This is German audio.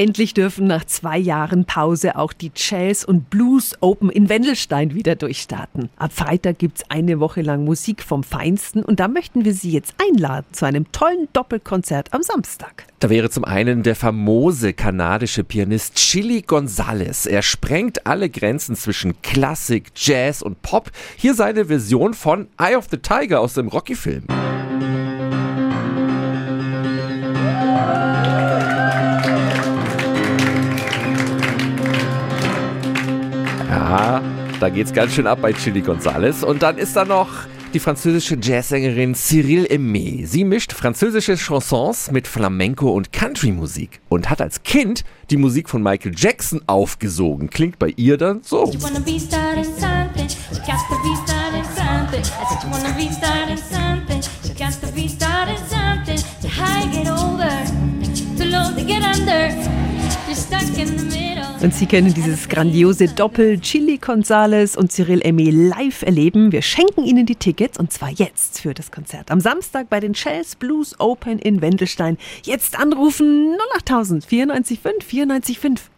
Endlich dürfen nach zwei Jahren Pause auch die Jazz und Blues Open in Wendelstein wieder durchstarten. Ab Freitag gibt's eine Woche lang Musik vom Feinsten und da möchten wir Sie jetzt einladen zu einem tollen Doppelkonzert am Samstag. Da wäre zum einen der famose kanadische Pianist Chili Gonzalez. Er sprengt alle Grenzen zwischen Klassik, Jazz und Pop. Hier seine Version von Eye of the Tiger aus dem Rocky-Film. Ja, da geht's ganz schön ab bei Chili Gonzales. Und dann ist da noch die französische Jazzsängerin Cyril Aimé. Sie mischt französische Chansons mit Flamenco und Country-Musik und hat als Kind die Musik von Michael Jackson aufgesogen. Klingt bei ihr dann so. Und Sie können dieses grandiose Doppel Chili Gonzales und Cyril Aimé live erleben. Wir schenken Ihnen die Tickets und zwar jetzt für das Konzert. Am Samstag bei den Shells Blues Open in Wendelstein. Jetzt anrufen 08000 94 5 94 5.